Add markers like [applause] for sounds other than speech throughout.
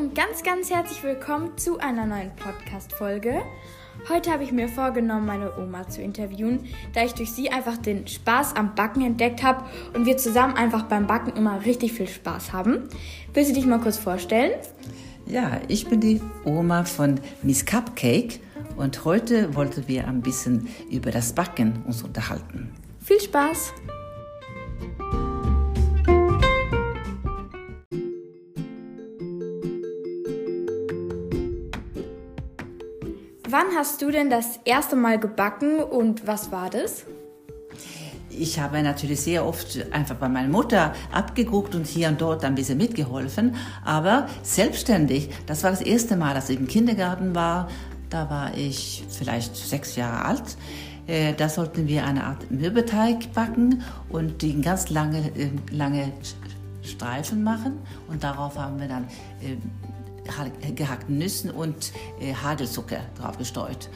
und ganz, ganz herzlich willkommen zu einer neuen Podcast-Folge. Heute habe ich mir vorgenommen, meine Oma zu interviewen, da ich durch sie einfach den Spaß am Backen entdeckt habe und wir zusammen einfach beim Backen immer richtig viel Spaß haben. Willst du dich mal kurz vorstellen? Ja, ich bin die Oma von Miss Cupcake und heute wollten wir ein bisschen über das Backen uns unterhalten. Viel Spaß! Wann hast du denn das erste Mal gebacken und was war das? Ich habe natürlich sehr oft einfach bei meiner Mutter abgeguckt und hier und dort ein bisschen mitgeholfen, aber selbstständig, das war das erste Mal, dass ich im Kindergarten war. Da war ich vielleicht sechs Jahre alt. Äh, da sollten wir eine Art Mürbeteig backen und die ganz lange, äh, lange Streifen machen. Und darauf haben wir dann äh, gehackten Nüssen und äh, Hagelzucker drauf gestreut.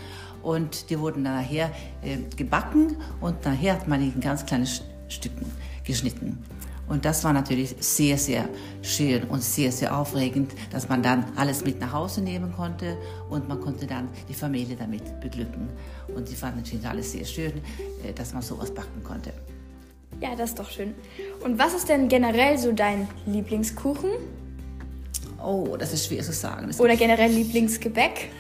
Und die wurden dann nachher äh, gebacken und nachher hat man in ganz kleine Stücken geschnitten. Und das war natürlich sehr, sehr schön und sehr, sehr aufregend, dass man dann alles mit nach Hause nehmen konnte und man konnte dann die Familie damit beglücken. Und die fanden natürlich alles sehr schön, äh, dass man sowas backen konnte. Ja, das ist doch schön. Und was ist denn generell so dein Lieblingskuchen? Oh, das ist schwer zu sagen. Das Oder generell Lieblingsgebäck?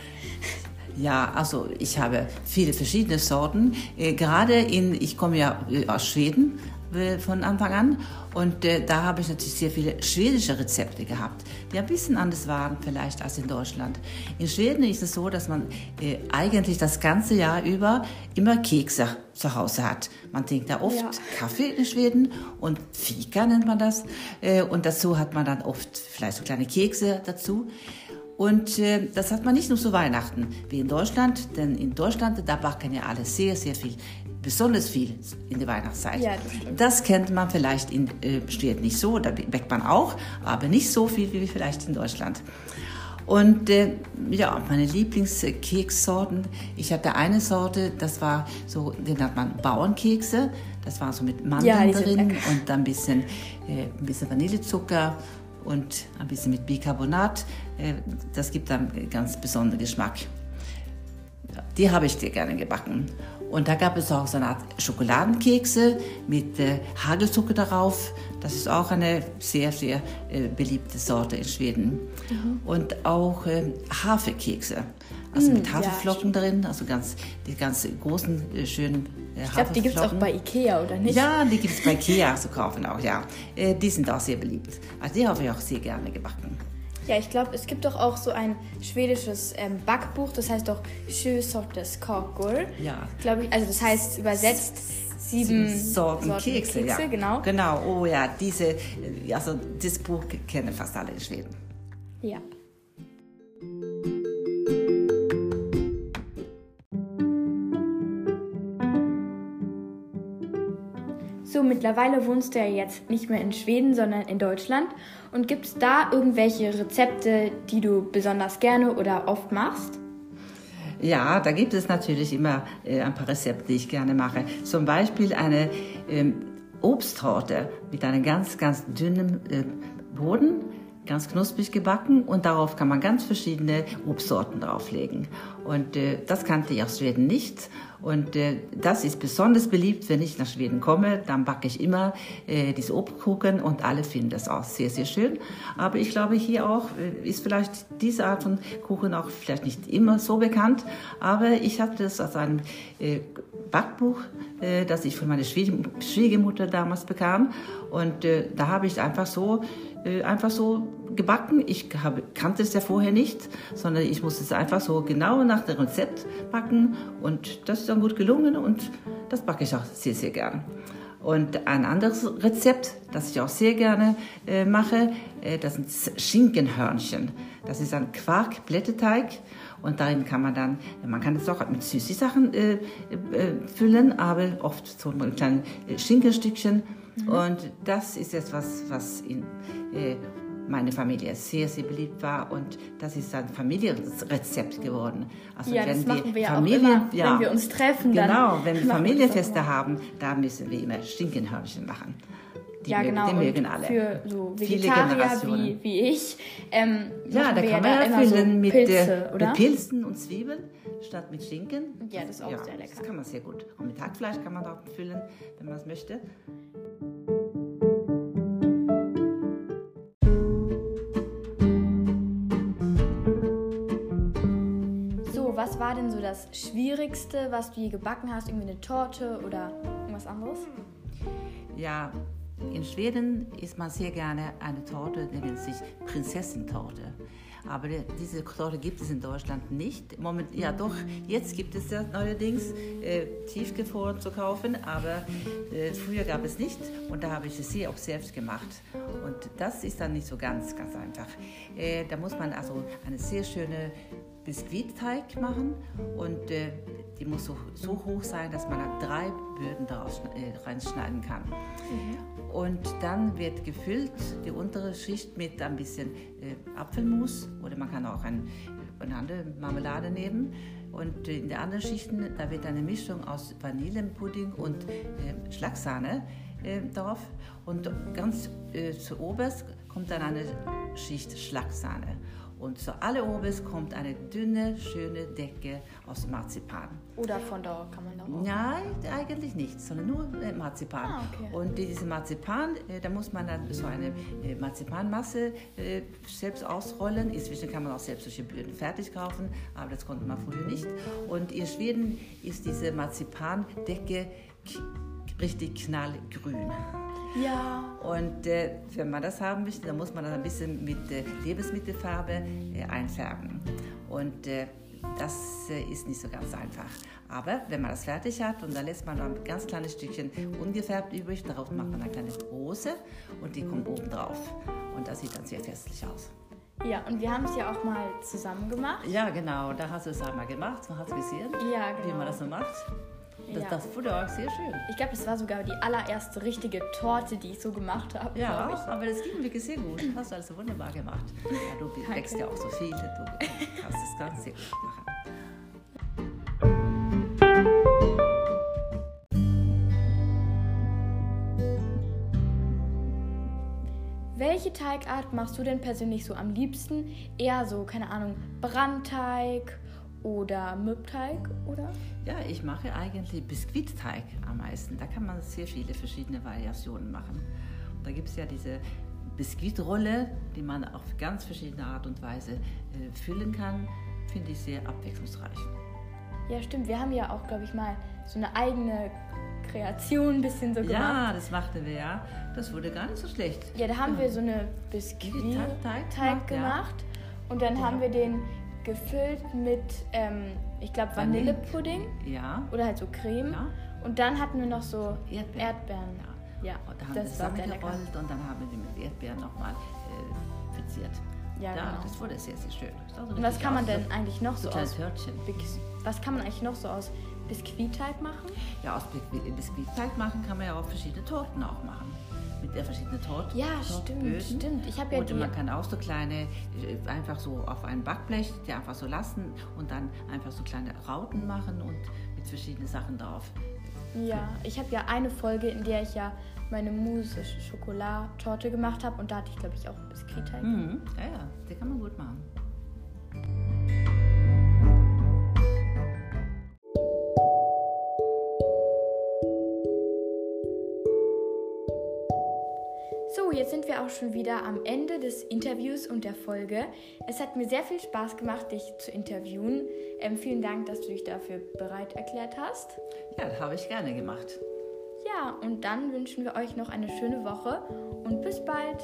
Ja, also ich habe viele verschiedene Sorten. Äh, gerade in, ich komme ja aus Schweden von Anfang an und äh, da habe ich natürlich sehr viele schwedische Rezepte gehabt, die ein bisschen anders waren vielleicht als in Deutschland. In Schweden ist es so, dass man äh, eigentlich das ganze Jahr über immer Kekse zu Hause hat. Man trinkt da oft ja. Kaffee in Schweden und Fika nennt man das äh, und dazu hat man dann oft vielleicht so kleine Kekse dazu. Und äh, das hat man nicht nur zu Weihnachten wie in Deutschland, denn in Deutschland, da backen ja alle sehr, sehr viel, besonders viel in der Weihnachtszeit. Ja, das, das kennt man vielleicht in äh, Schweden nicht so, da backt man auch, aber nicht so viel wie vielleicht in Deutschland. Und äh, ja, meine Lieblingskekssorten, ich hatte eine Sorte, das war so, den hat man Bauernkekse, das war so mit Mandeln ja, drin und dann ein bisschen, äh, ein bisschen Vanillezucker und ein bisschen mit Bicarbonat. Äh, das gibt dann ganz besonderen Geschmack. Die habe ich dir gerne gebacken. Und da gab es auch so eine Art Schokoladenkekse mit äh, Hagelzucker darauf. Das ist auch eine sehr, sehr äh, beliebte Sorte in Schweden. Mhm. Und auch Haferkekse. Also mm, mit Haferflocken ja, drin, also ganz, die ganz großen, äh, schönen äh, Ich glaube, die gibt es auch bei Ikea, oder nicht? Ja, die gibt es bei Ikea zu kaufen auch, ja. Äh, die sind auch sehr beliebt. Also die habe ich auch sehr gerne gebacken. Ja, ich glaube, es gibt doch auch so ein schwedisches ähm, Backbuch, das heißt doch Sju sortes kakor. Ja. Glaube ich, also das heißt übersetzt sieben, sieben Sorten, Sorten Kekse, Kekse, ja. genau. Genau, oh ja, diese, äh, also das Buch kennen fast alle in Schweden. Ja. Mittlerweile wohnst du ja jetzt nicht mehr in Schweden, sondern in Deutschland. Und gibt es da irgendwelche Rezepte, die du besonders gerne oder oft machst? Ja, da gibt es natürlich immer äh, ein paar Rezepte, die ich gerne mache. Zum Beispiel eine ähm, Obsttorte mit einem ganz, ganz dünnen äh, Boden ganz knusprig gebacken und darauf kann man ganz verschiedene Obstsorten drauflegen. Und äh, das kannte ich aus Schweden nicht. Und äh, das ist besonders beliebt, wenn ich nach Schweden komme. Dann backe ich immer äh, diese Obstkuchen und alle finden das auch sehr, sehr schön. Aber ich glaube, hier auch äh, ist vielleicht diese Art von Kuchen auch vielleicht nicht immer so bekannt. Aber ich hatte das aus einem äh, Backbuch, äh, das ich von meiner Schwiegermutter damals bekam. Und da habe ich einfach so einfach so gebacken. Ich habe, kannte es ja vorher nicht, sondern ich musste es einfach so genau nach dem Rezept backen und das ist dann gut gelungen und das backe ich auch sehr, sehr gern. Und ein anderes Rezept, das ich auch sehr gerne äh, mache, äh, das sind Schinkenhörnchen. Das ist ein Quarkblätterteig und darin kann man dann, man kann es auch mit Süßsachen äh, äh, füllen, aber oft so ein kleines Schinkenstückchen Mhm. Und das ist etwas, was in äh, meiner Familie sehr, sehr beliebt war und das ist ein Familienrezept geworden. Also ja, wenn das wir ja Familie, auch immer, ja, wenn wir uns treffen. Genau, wenn wir Familienfeste haben, da müssen wir immer Stinkenhörnchen machen. Die ja, mögen, genau. Die mögen alle. Für so Vegetarier wie, wie ich. Ähm, Ja, da wir kann man ja füllen so mit, Pilze, äh, oder? mit Pilzen und Zwiebeln statt mit Schinken. Ja, das ist auch sehr lecker. Das kann man sehr gut. Und mit Hackfleisch kann man auch füllen, wenn man es möchte. War denn so das Schwierigste, was du je gebacken hast? Irgendwie eine Torte oder irgendwas anderes? Ja, in Schweden isst man sehr gerne eine Torte, die nennt sich Prinzessentorte. Aber die- diese Torte gibt es in Deutschland nicht. Moment, ja doch, jetzt gibt es ja neuerdings äh, tiefgefroren zu kaufen, aber äh, früher gab es nicht und da habe ich es hier auch selbst gemacht. Und das ist dann nicht so ganz, ganz einfach. Äh, da muss man also eine sehr schöne Biskuitteig machen und äh, die muss so, so hoch sein, dass man da drei Böden daraus äh, reinschneiden kann. Und dann wird gefüllt die untere Schicht mit ein bisschen äh, Apfelmus oder man kann auch ein, eine andere Marmelade nehmen. Und äh, in der anderen Schichten, da wird eine Mischung aus Vanillenpudding und äh, Schlagsahne äh, drauf. Und ganz äh, zu oberst kommt dann eine Schicht Schlagsahne. Und zu alleroberst kommt eine dünne, schöne Decke aus Marzipan. Oder von da kann man auch. Nein, eigentlich nicht, sondern nur äh, Marzipan. Ah, okay. Und diese Marzipan, äh, da muss man dann so eine äh, Marzipanmasse selbst ausrollen. Inzwischen kann man auch selbst solche Böden fertig kaufen, aber das konnte man früher nicht. Und in Schweden ist diese Marzipandecke richtig knallgrün. Ja. Und äh, wenn man das haben möchte, dann muss man das ein bisschen mit äh, Lebensmittelfarbe äh, einfärben. Und äh, das äh, ist nicht so ganz einfach. Aber wenn man das fertig hat und dann lässt man noch ein ganz kleines Stückchen ungefärbt übrig, darauf macht man eine kleine Rose und die kommt oben drauf. Und das sieht dann sehr festlich aus. Ja, und wir haben es ja auch mal zusammen gemacht. Ja, genau, da hast du es einmal gemacht, so hast du gesehen, Ja, wie genau. man das so macht. Das, Ja. das wurde auch sehr schön. Ich glaube, das war sogar die allererste richtige Torte, die ich so gemacht habe. Ja, aber das ging wirklich sehr gut. Hast du also wunderbar gemacht. Ja, du [laughs] wächst ja auch so viel, du kannst es ganz sehr gut machen. Welche Teigart machst du denn persönlich so am liebsten? Eher so, keine Ahnung, Brandteig oder Mürbteig oder? Ja, ich mache eigentlich Biskuitteig am meisten. Da kann man sehr viele verschiedene Variationen machen. Und da gibt es ja diese Biskuitrolle, die man auf ganz verschiedene Art und Weise äh, füllen kann. Finde ich sehr abwechslungsreich. Ja, stimmt. Wir haben ja auch, glaube ich, mal so eine eigene Kreation ein bisschen so gemacht. Ja, das machten wir ja. Das wurde gar nicht so schlecht. Ja, da haben wir so eine Teig- Biskuit-Teig Teig gemacht, ja. gemacht. Und dann haben wir den gefüllt mit, ähm, ich glaube, Vanille. Vanillepudding Ja. oder halt so Creme. Ja. Und dann hatten wir noch so Erdbeeren. Erdbeeren. Ja. Ja, Und da haben wir das sehr lecker. zusammengerollt und dann haben wir die mit Erdbeeren nochmal äh, verziert. Ja, genau. das wurde sehr, sehr schön. Das so Und was kann man denn eigentlich noch So aus Was kann man eigentlich noch so aus Biskuitteig machen? Ja, aus Biskuit- Biskuitteig machen kann man ja auch verschiedene Torten auch machen. Mit der verschiedenen Torten. Ja, stimmt, stimmt. Ich habe ja und man kann auch so kleine, äh, einfach so auf ein Backblech, die einfach so lassen und dann einfach so kleine Rauten machen und mit verschiedenen Sachen drauf. Ja, ich habe ja eine Folge, in der ich ja meine Mousse Schokolade-Torte gemacht habe und da hatte ich, glaube ich, auch Biskuitteig. Mhm. Ja, ja, die kann man gut machen. Jetzt sind wir auch schon wieder am Ende des Interviews und der Folge. Es hat mir sehr viel Spaß gemacht, dich zu interviewen. Ähm, vielen Dank, dass du dich dafür bereit erklärt hast. Ja, das habe ich gerne gemacht. Ja, und dann wünschen wir euch noch eine schöne Woche und bis bald.